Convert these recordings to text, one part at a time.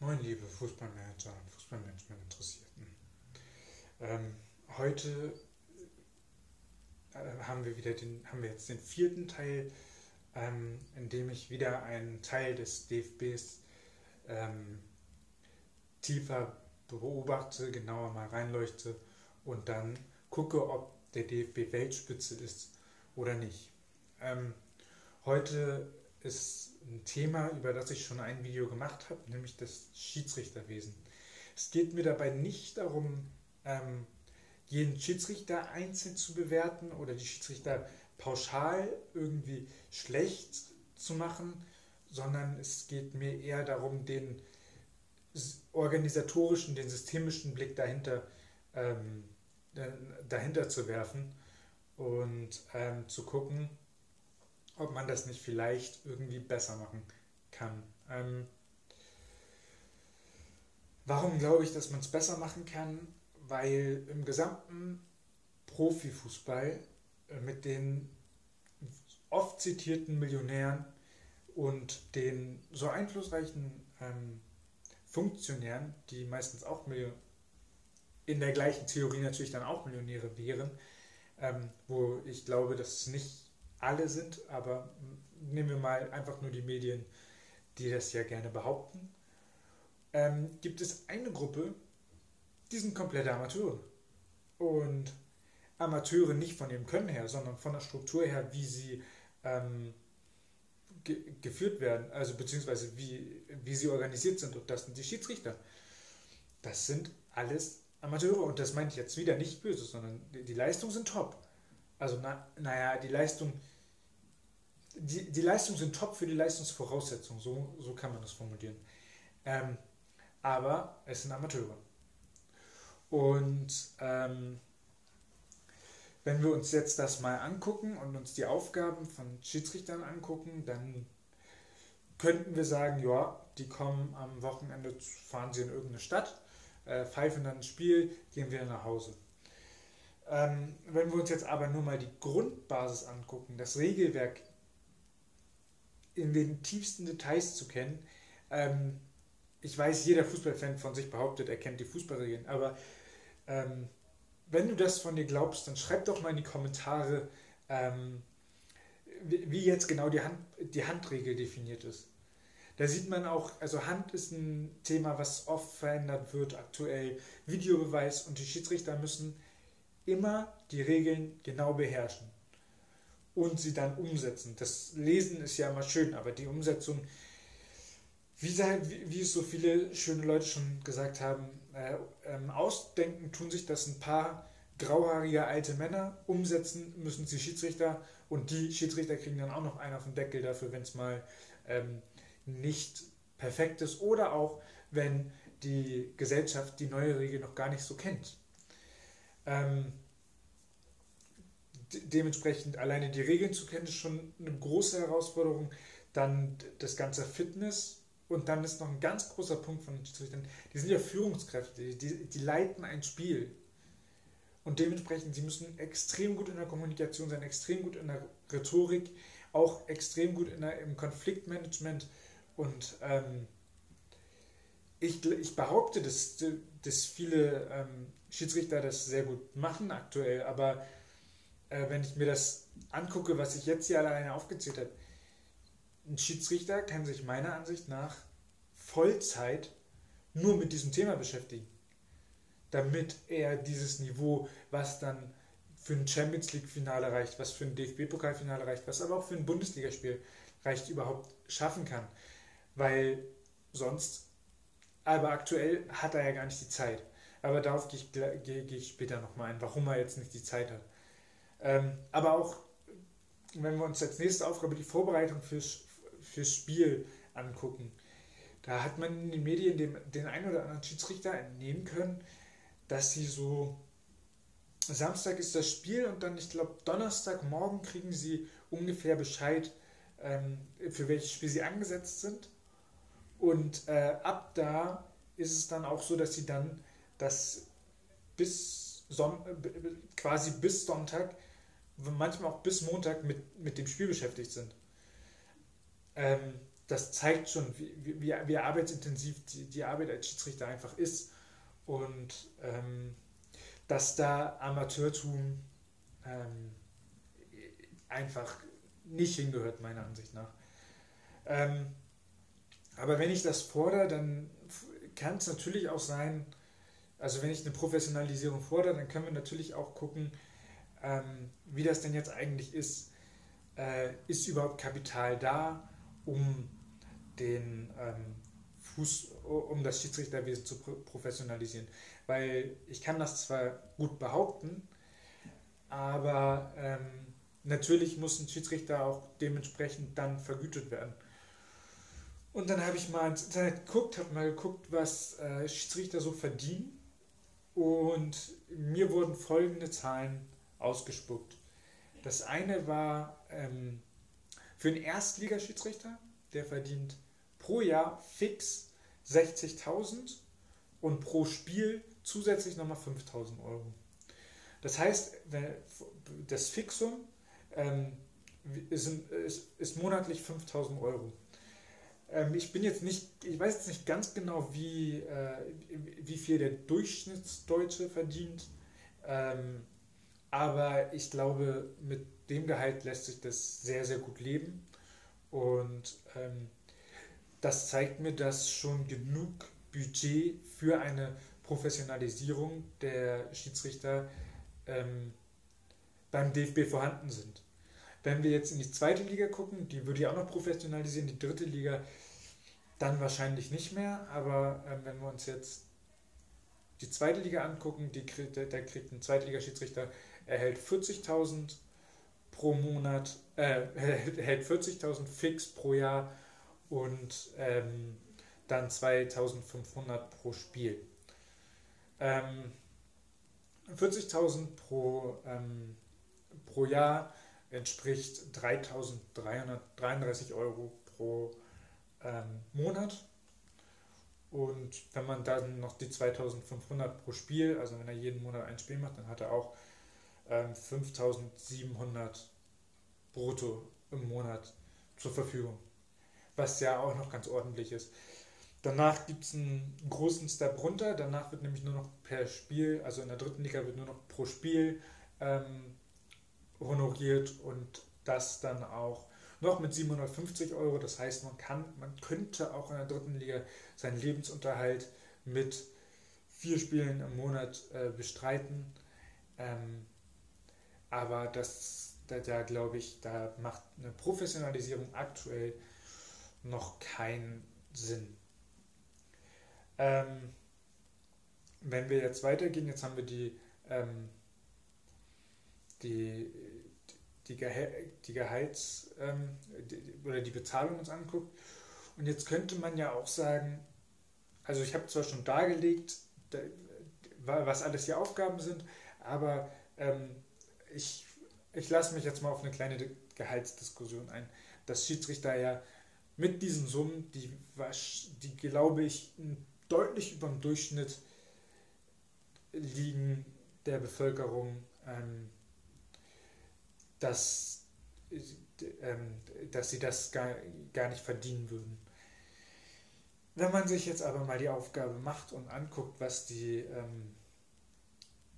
Moin, liebe Fußballmanager und Fußballmanagement-Interessierten. Ähm, heute äh, haben wir wieder den, haben wir jetzt den vierten Teil, ähm, in dem ich wieder einen Teil des DFBs ähm, tiefer beobachte, genauer mal reinleuchte und dann gucke, ob der DFB Weltspitze ist oder nicht. Ähm, heute ist ein Thema, über das ich schon ein Video gemacht habe, nämlich das Schiedsrichterwesen. Es geht mir dabei nicht darum, ähm, jeden Schiedsrichter einzeln zu bewerten oder die Schiedsrichter pauschal irgendwie schlecht zu machen, sondern es geht mir eher darum, den organisatorischen, den systemischen Blick dahinter, ähm, dahinter zu werfen und ähm, zu gucken, ob man das nicht vielleicht irgendwie besser machen kann. Ähm, warum glaube ich, dass man es besser machen kann? Weil im gesamten Profifußball äh, mit den oft zitierten Millionären und den so einflussreichen ähm, Funktionären, die meistens auch Million in der gleichen Theorie natürlich dann auch Millionäre wären, ähm, wo ich glaube, dass es nicht alle sind, aber nehmen wir mal einfach nur die Medien, die das ja gerne behaupten, ähm, gibt es eine Gruppe, die sind komplette Amateure. Und Amateure nicht von ihrem Können her, sondern von der Struktur her, wie sie ähm, ge geführt werden, also beziehungsweise wie, wie sie organisiert sind. Und das sind die Schiedsrichter. Das sind alles Amateure. Und das meine ich jetzt wieder nicht böse, sondern die, die Leistungen sind top. Also, na, naja, die Leistung, die, die Leistungen sind top für die Leistungsvoraussetzungen, so, so kann man das formulieren. Ähm, aber es sind Amateure. Und ähm, wenn wir uns jetzt das mal angucken und uns die Aufgaben von Schiedsrichtern angucken, dann könnten wir sagen, ja, die kommen am Wochenende, fahren sie in irgendeine Stadt, äh, pfeifen dann ein Spiel, gehen wieder nach Hause. Ähm, wenn wir uns jetzt aber nur mal die Grundbasis angucken, das Regelwerk in den tiefsten Details zu kennen, ähm, ich weiß, jeder Fußballfan von sich behauptet, er kennt die Fußballregeln, aber ähm, wenn du das von dir glaubst, dann schreib doch mal in die Kommentare, ähm, wie, jetzt genau die, Hand, die Handregel definiert ist. Da sieht man auch, also Hand ist ein Thema, was oft verändert wird aktuell. Videobeweis und die Schiedsrichter müssen immer die Regeln genau beherrschen und sie dann umsetzen. Das Lesen ist ja immer schön, aber die Umsetzung, wie, wie es so viele schöne Leute schon gesagt haben, äh, ähm, ausdenken tun sich das ein paar grauhaarige alte Männer, umsetzen müssen sie Schiedsrichter und die Schiedsrichter kriegen dann auch noch einen auf den Deckel dafür, wenn es mal ähm, nicht perfekt ist oder auch wenn die Gesellschaft die neue Regel noch gar nicht so kennt. Ähm, de dementsprechend alleine die Regeln zu kennen, ist schon eine große Herausforderung. Dann das ganze Fitness und dann ist noch ein ganz großer Punkt von den Schiedsrichtern, die sind ja Führungskräfte, die, die leiten ein Spiel. Und dementsprechend, sie müssen extrem gut in der Kommunikation sein, extrem gut in der Rhetorik, auch extrem gut in der, im Konfliktmanagement. Und ähm, ich, ich behaupte, dass, dass viele ähm, Schiedsrichter das sehr gut machen aktuell, aber äh, wenn ich mir das angucke, was ich jetzt hier alleine aufgezählt habe, ein Schiedsrichter kann sich meiner Ansicht nach Vollzeit nur mit diesem Thema beschäftigen, damit er dieses Niveau, was dann für ein Champions League-Finale reicht, was für ein DFB-Pokalfinale reicht, was aber auch für ein Bundesligaspiel reicht, überhaupt schaffen kann. Weil sonst, aber aktuell hat er ja gar nicht die Zeit. Aber darauf gehe ich, gehe, gehe ich später nochmal ein, warum er jetzt nicht die Zeit hat. Ähm, aber auch, wenn wir uns als nächste Aufgabe die Vorbereitung fürs, fürs Spiel angucken, da hat man in den Medien dem, den einen oder anderen Schiedsrichter entnehmen können, dass sie so Samstag ist das Spiel und dann, ich glaube, Donnerstagmorgen kriegen sie ungefähr Bescheid, ähm, für welches Spiel sie angesetzt sind. Und äh, ab da ist es dann auch so, dass sie dann das bis Son quasi bis Sonntag, manchmal auch bis Montag mit, mit dem Spiel beschäftigt sind. Ähm, das zeigt schon, wie, wie, wie arbeitsintensiv die, die Arbeit als Schiedsrichter einfach ist und ähm, dass da Amateurtum ähm, einfach nicht hingehört, meiner Ansicht nach. Ähm, aber wenn ich das fordere, dann kann es natürlich auch sein, also wenn ich eine Professionalisierung fordere, dann können wir natürlich auch gucken, ähm, wie das denn jetzt eigentlich ist. Äh, ist überhaupt Kapital da, um den ähm, Fuß, um das Schiedsrichterwesen zu professionalisieren? Weil ich kann das zwar gut behaupten, aber ähm, natürlich muss ein Schiedsrichter auch dementsprechend dann vergütet werden. Und dann habe ich mal ins Internet geguckt, habe mal geguckt, was äh, Schiedsrichter so verdienen. Und mir wurden folgende Zahlen ausgespuckt. Das eine war ähm, für einen Erstligaschiedsrichter, der verdient pro Jahr fix 60.000 und pro Spiel zusätzlich nochmal 5.000 Euro. Das heißt, das Fixum ähm, ist, ist, ist, monatlich 5.000 Euro. Ähm, ich bin jetzt nicht, ich weiß jetzt nicht ganz genau, wie, äh, wie viel der Durchschnittsdeutsche verdient, ähm, aber ich glaube, mit dem Gehalt lässt sich das sehr, sehr gut leben und ähm, das zeigt mir, dass schon genug Budget für eine Professionalisierung der Schiedsrichter ähm, beim DFB vorhanden sind. Wenn wir jetzt in die zweite Liga gucken, die würde ich auch noch professionalisieren, die dritte Liga dann wahrscheinlich nicht mehr, aber äh, wenn wir uns jetzt die zweite Liga angucken, die, der, der kriegt ein Zweitligaschiedsrichter, erhält 40.000 pro Monat, äh, erhält 40.000 fix pro Jahr und ähm, dann 2.500 pro Spiel. Ähm, 40.000 pro, ähm, pro Jahr entspricht 3.333 Euro pro ähm, Monat. Und wenn man dann noch die 2500 pro Spiel, also wenn er jeden Monat ein Spiel macht, dann hat er auch ähm, 5700 brutto im Monat zur Verfügung. Was ja auch noch ganz ordentlich ist. Danach gibt es einen großen Step runter. Danach wird nämlich nur noch per Spiel, also in der dritten Liga wird nur noch pro Spiel ähm, honoriert und das dann auch noch mit 750 Euro. Das heißt, man kann, man könnte auch in der dritten Liga seinen Lebensunterhalt mit vier Spielen im Monat äh, bestreiten. Ähm, aber das, da, da glaube ich, da macht eine Professionalisierung aktuell noch keinen Sinn. Ähm, wenn wir jetzt weitergehen, jetzt haben wir die, ähm, die, die, Geha die Gehalts- ähm, die, oder die Bezahlung uns anguckt. Und jetzt könnte man ja auch sagen, also ich habe zwar schon dargelegt, da, was alles die Aufgaben sind, aber ähm, ich, ich lasse mich jetzt mal auf eine kleine Gehaltsdiskussion ein. Dass Schiedsrichter ja mit diesen Summen, die, die glaube ich, deutlich über dem Durchschnitt liegen der Bevölkerung, ähm, dass, ähm, dass sie das gar, gar nicht verdienen würden. Wenn man sich jetzt aber mal die Aufgabe macht und anguckt, was die, ähm,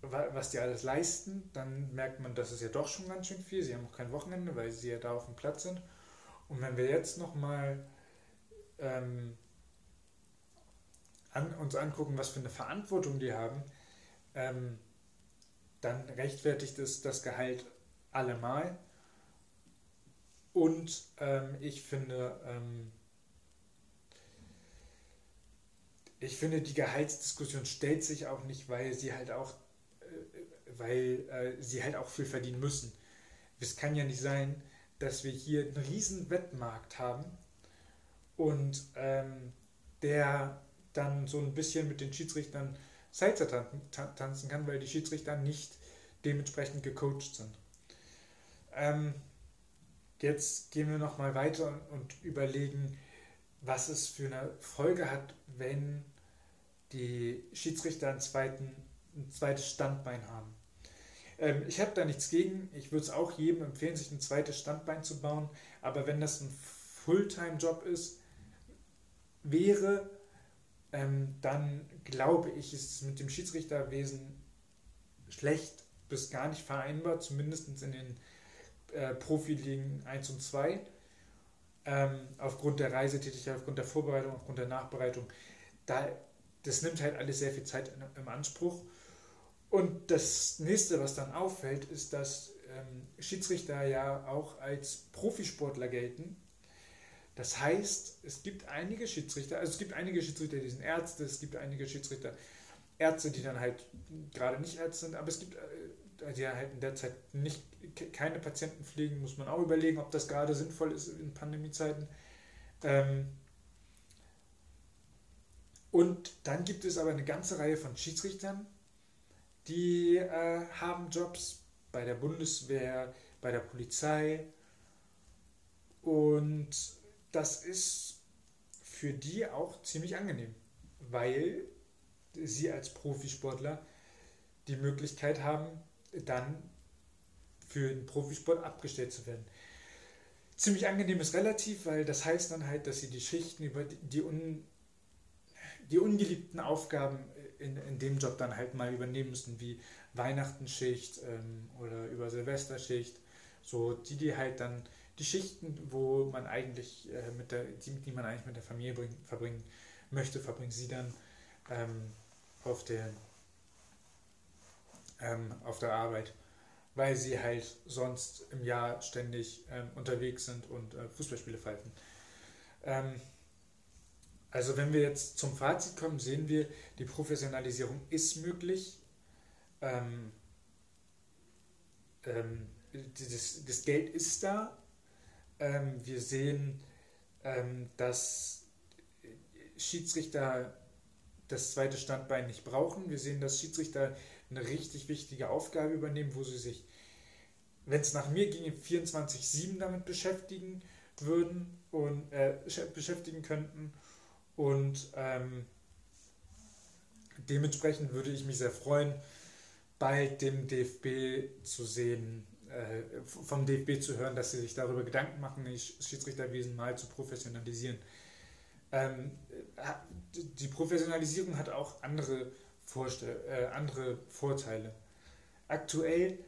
was die alles leisten, dann merkt man, das ist ja doch schon ganz schön viel. Sie haben auch kein Wochenende, weil sie ja da auf dem Platz sind. Und wenn wir jetzt nochmal ähm, an, uns angucken, was für eine Verantwortung die haben, ähm, dann rechtfertigt es das Gehalt allemal. Und ähm, ich finde, ähm, ich finde, die Gehaltsdiskussion stellt sich auch nicht, weil sie halt auch, äh, weil äh, sie halt auch viel verdienen müssen. Es kann ja nicht sein, dass wir hier einen riesen Wettmarkt haben und ähm, der dann so ein bisschen mit den Schiedsrichtern Salsa tanzen kann, weil die Schiedsrichter nicht dementsprechend gecoacht sind. Ähm, jetzt gehen wir nochmal weiter und überlegen, was es für eine Folge hat, wenn die Schiedsrichter einen zweiten, ein zweites Standbein haben. Ähm, ich habe da nichts gegen. Ich würde es auch jedem empfehlen, sich ein zweites Standbein zu bauen. Aber wenn das ein Fulltime-Job ist, wäre, ähm, dann glaube ich, ist es mit dem Schiedsrichterwesen schlecht bis gar nicht vereinbar, zumindest in den äh, Profiligen 1 und 2. Ähm, aufgrund der Reisetätigkeit, aufgrund der Vorbereitung, aufgrund der Nachbereitung. Da, das nimmt halt alles sehr viel Zeit in, im Anspruch. Und das nächste, was dann auffällt, ist, dass ähm, Schiedsrichter ja auch als Profisportler gelten. Das heißt, es gibt einige Schiedsrichter, also es gibt einige Schiedsrichter, die sind Ärzte, es gibt einige Schiedsrichter, Ärzte, die dann halt gerade nicht Ärzte sind, aber es gibt äh, die halt in der Zeit nicht keine Patienten pflegen, muss man auch überlegen, ob das gerade sinnvoll ist in Pandemiezeiten. Ähm und dann gibt es aber eine ganze Reihe von Schiedsrichtern, die äh, haben Jobs bei der Bundeswehr, bei der Polizei und das ist für die auch ziemlich angenehm, weil sie als Profisportler die Möglichkeit haben, dann für den Profisport abgestellt zu werden. Ziemlich angenehm ist relativ, weil das heißt dann halt, dass sie die Schichten über die, un, die ungeliebten Aufgaben in, in dem Job dann halt mal übernehmen müssen, wie Weihnachtenschicht ähm, oder über Silvesterschicht. So die, die halt dann die Schichten, wo man eigentlich äh, mit der, die, die man eigentlich mit der Familie bring, verbringen möchte, verbringen sie dann ähm, auf der ähm, auf der Arbeit, weil sie halt sonst im Jahr ständig ähm, unterwegs sind und äh, Fußballspiele pfeifen. Ähm, also wenn wir jetzt zum Fazit kommen, sehen wir, die Professionalisierung ist möglich. Ähm, ähm, das, das, Geld ist da. Ähm, wir sehen, dass Schiedsrichter das zweite Standbein nicht brauchen. Wir sehen, dass Schiedsrichter eine richtig wichtige Aufgabe übernehmen, wo sie sich, wenn es nach mir ginge, 24-7 damit beschäftigen würden und äh, beschäftigen könnten. Und ähm, dementsprechend würde ich mich sehr freuen, bald dem DFB zu sehen, äh, vom DFB zu hören, dass sie sich darüber Gedanken machen, das Schiedsrichterwesen mal zu professionalisieren. Ähm, die Professionalisierung hat auch andere Vorstell äh, andere Vorteile. Aktuell,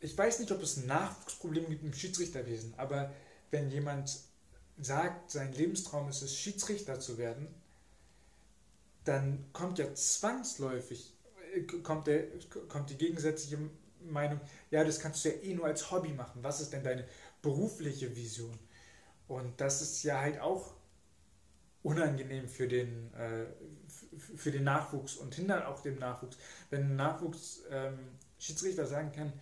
ich weiß nicht, ob es ein Nachwuchsproblem gibt im Schiedsrichterwesen, aber wenn jemand sagt, sein Lebenstraum ist es, Schiedsrichter zu werden, dann kommt ja zwangsläufig äh, kommt, der, kommt die gegensätzliche Meinung, ja, das kannst du ja eh nur als Hobby machen. Was ist denn deine berufliche Vision? Und das ist ja halt auch unangenehm für den, äh, für den Nachwuchs und hindert auch dem Nachwuchs. Wenn ein Nachwuchs ähm, Schiedsrichter sagen kann,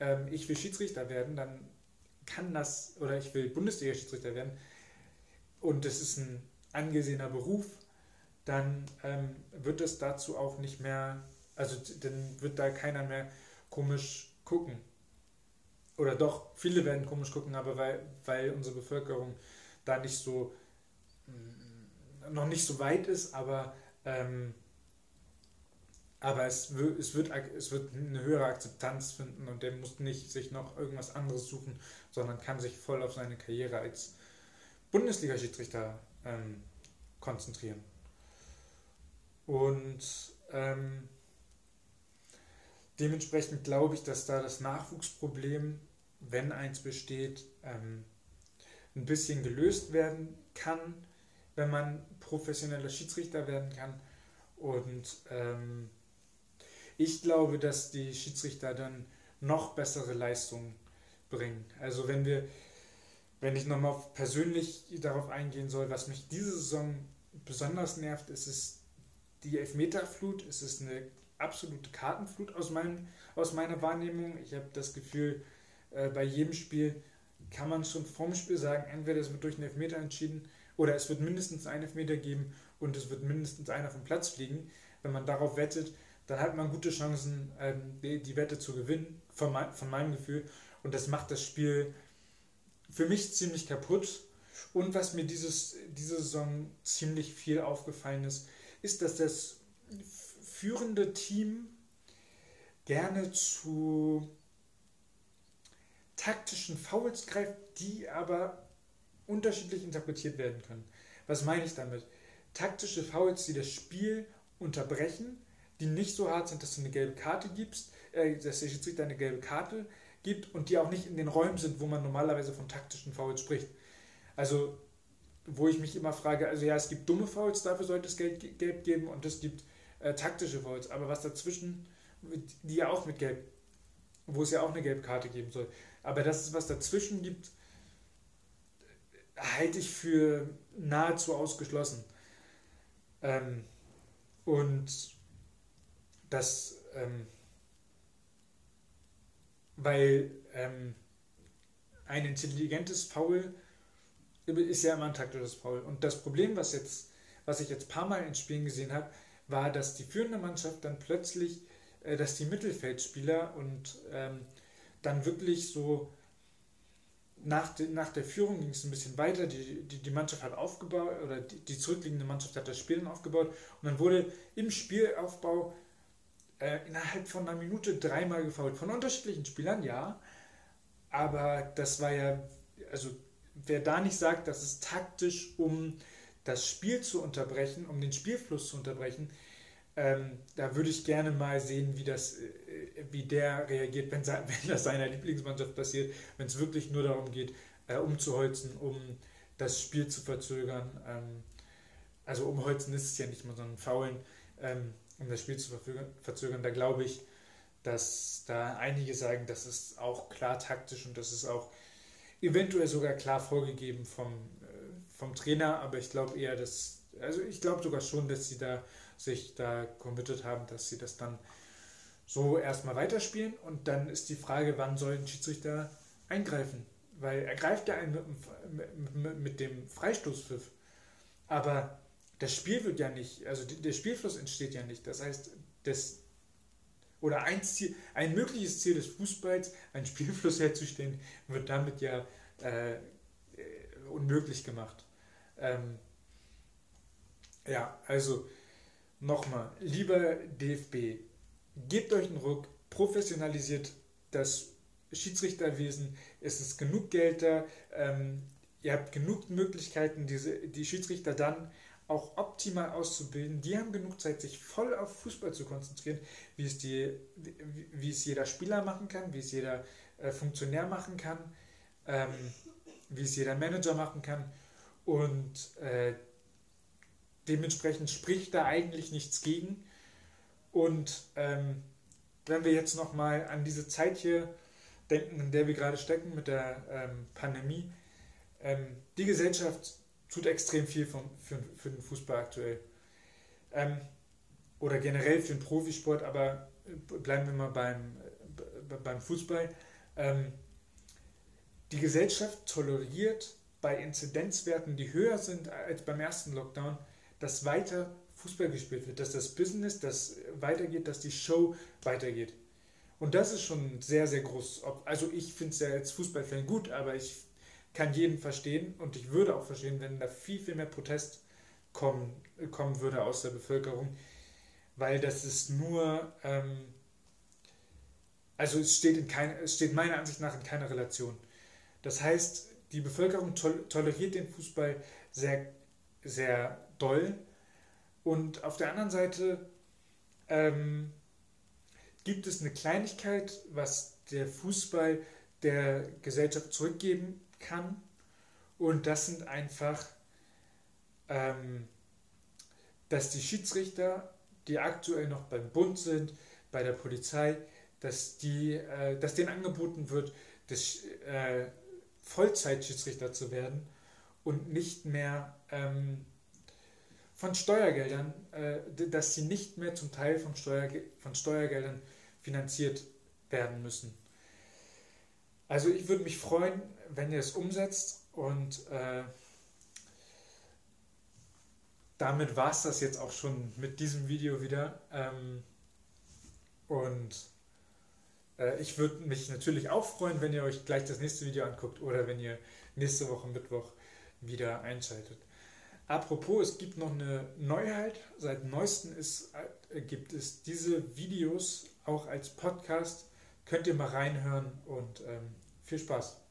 ähm, ich will Schiedsrichter werden, dann kann das, oder ich will Bundesliga-Schiedsrichter werden, und das ist ein angesehener Beruf, dann ähm, wird es dazu auch nicht mehr, also dann wird da keiner mehr komisch gucken. Oder doch, viele werden komisch gucken, aber weil, weil unsere Bevölkerung da nicht so noch nicht so weit ist, aber, ähm, aber es, wird, es, wird, es wird eine höhere Akzeptanz finden und der muss nicht sich noch irgendwas anderes suchen, sondern kann sich voll auf seine Karriere als Bundesliga-Schiedsrichter ähm, konzentrieren. Und ähm, dementsprechend glaube ich, dass da das Nachwuchsproblem, wenn eins besteht, ähm, ein bisschen gelöst werden kann wenn man professioneller Schiedsrichter werden kann. Und ähm, ich glaube, dass die Schiedsrichter dann noch bessere Leistungen bringen. Also wenn wir, wenn ich nochmal persönlich darauf eingehen soll, was mich diese Saison besonders nervt, ist es die Elfmeterflut, es ist eine absolute Kartenflut aus, meinem, aus meiner Wahrnehmung. Ich habe das Gefühl, äh, bei jedem Spiel kann man schon vorm Spiel sagen, entweder es wird durch einen Elfmeter entschieden oder es wird mindestens einen Elfmeter geben und es wird mindestens einer vom Platz fliegen. Wenn man darauf wettet, dann hat man gute Chancen, ähm, die, Wette zu gewinnen, von, von meinem Gefühl. Und das macht das Spiel für mich ziemlich kaputt. Und was mir dieses, diese Saison ziemlich viel aufgefallen ist, ist, dass das führende Team gerne zu taktischen Fouls greift, die aber unterschiedlich interpretiert werden können. Was meine ich damit? Taktische Fouls, die das Spiel unterbrechen, die nicht so hart sind, dass du eine gelbe Karte gibst, äh, dass der Schiedsrichter eine gelbe Karte gibt und die auch nicht in den Räumen sind, wo man normalerweise von taktischen Fouls spricht. Also, wo ich mich immer frage, also ja, es gibt dumme Fouls, dafür sollte es Geld, Gelb geben und es gibt äh, taktische Fouls, aber was dazwischen, die ja auch mit Gelb, wo es ja auch eine gelbe Karte geben soll, aber dass es was dazwischen gibt, halte ich für nahezu ausgeschlossen. Ähm, und das, ähm, weil ähm, ein intelligentes Foul ist ja immer ein taktisches Foul. Und das Problem, was, jetzt, was ich jetzt ein paar Mal in Spielen gesehen habe, war, dass die führende Mannschaft dann plötzlich, äh, dass die Mittelfeldspieler und ähm, dann wirklich so nach, de, nach der Führung ging es ein bisschen weiter, die, die, die Mannschaft hat aufgebaut, oder die, die zurückliegende Mannschaft hat das Spiel aufgebaut. Und dann wurde im Spielaufbau äh, innerhalb von einer Minute dreimal gefault. Von unterschiedlichen Spielern, ja, aber das war ja, also wer da nicht sagt, dass es taktisch, um das Spiel zu unterbrechen, um den Spielfluss zu unterbrechen, ähm, da würde ich gerne mal sehen, wie, das, äh, wie der reagiert, wenn, wenn das seiner Lieblingsmannschaft passiert, wenn es wirklich nur darum geht, äh, umzuholzen, um das Spiel zu verzögern. Ähm, also umholzen ist es ja nicht mal, sondern faulen, ähm, um das Spiel zu verzögern. Da glaube ich, dass da einige sagen, das ist auch klar taktisch und das ist auch eventuell sogar klar vorgegeben vom, äh, vom Trainer, aber ich glaube eher, dass, also ich glaube sogar schon, dass sie da sich da committed haben, dass sie das dann so erstmal weiterspielen. Und dann ist die Frage, wann soll ein Schiedsrichter eingreifen? Weil er greift ja ein mit, mit, mit dem Freistoßpfiff. Aber das Spiel wird ja nicht, also der Spielfluss entsteht ja nicht. Das heißt, das, oder ein, Ziel, ein mögliches Ziel des Fußballs, einen Spielfluss herzustellen, wird damit ja äh, unmöglich gemacht. Ähm, ja, also nochmal, lieber DFB, gebt euch einen Ruck, professionalisiert das Schiedsrichterwesen, es ist genug Geld da, ähm, ihr habt genug Möglichkeiten, diese, die Schiedsrichter dann auch optimal auszubilden. Die haben genug Zeit, sich voll auf Fußball zu konzentrieren, wie es, die, wie, wie es jeder Spieler machen kann, wie es jeder äh, Funktionär machen kann, ähm, wie es jeder Manager machen kann. Und äh, Dementsprechend spricht da eigentlich nichts gegen. Und ähm, wenn wir jetzt nochmal an diese Zeit hier denken, in der wir gerade stecken mit der ähm, Pandemie, ähm, die Gesellschaft tut extrem viel vom, für, für den Fußball aktuell. Ähm, oder generell für den Profisport, aber bleiben wir mal beim, beim Fußball. Ähm, die Gesellschaft toleriert bei Inzidenzwerten, die höher sind als beim ersten Lockdown, dass weiter Fußball gespielt wird, dass das Business das weitergeht, dass die Show weitergeht. Und das ist schon sehr, sehr groß. Also ich finde es ja als Fußballfan gut, aber ich kann jeden verstehen und ich würde auch verstehen, wenn da viel, viel mehr Protest kommen, kommen würde aus der Bevölkerung, weil das ist nur, ähm, also es steht, in kein, es steht meiner Ansicht nach in keiner Relation. Das heißt, die Bevölkerung toleriert den Fußball sehr, sehr doll. Und auf der anderen Seite ähm, gibt es eine Kleinigkeit, was der Fußball der Gesellschaft zurückgeben kann. Und das sind einfach, ähm, dass die Schiedsrichter, die aktuell noch beim Bund sind, bei der Polizei, dass, die, äh, dass denen angeboten wird, des, äh, Vollzeitschiedsrichter zu werden und nicht mehr ähm, von Steuergeldern, äh, dass sie nicht mehr zum Teil von, Steuerge von Steuergeldern finanziert werden müssen. Also ich würde mich freuen, wenn ihr es umsetzt und äh, damit war es das jetzt auch schon mit diesem Video wieder. Ähm, und äh, ich würde mich natürlich auch freuen, wenn ihr euch gleich das nächste Video anguckt oder wenn ihr nächste Woche Mittwoch wieder einschaltet. Apropos, es gibt noch eine Neuheit. Seit neuestem ist, äh, gibt es diese Videos auch als Podcast. Könnt ihr mal reinhören und ähm, viel Spaß.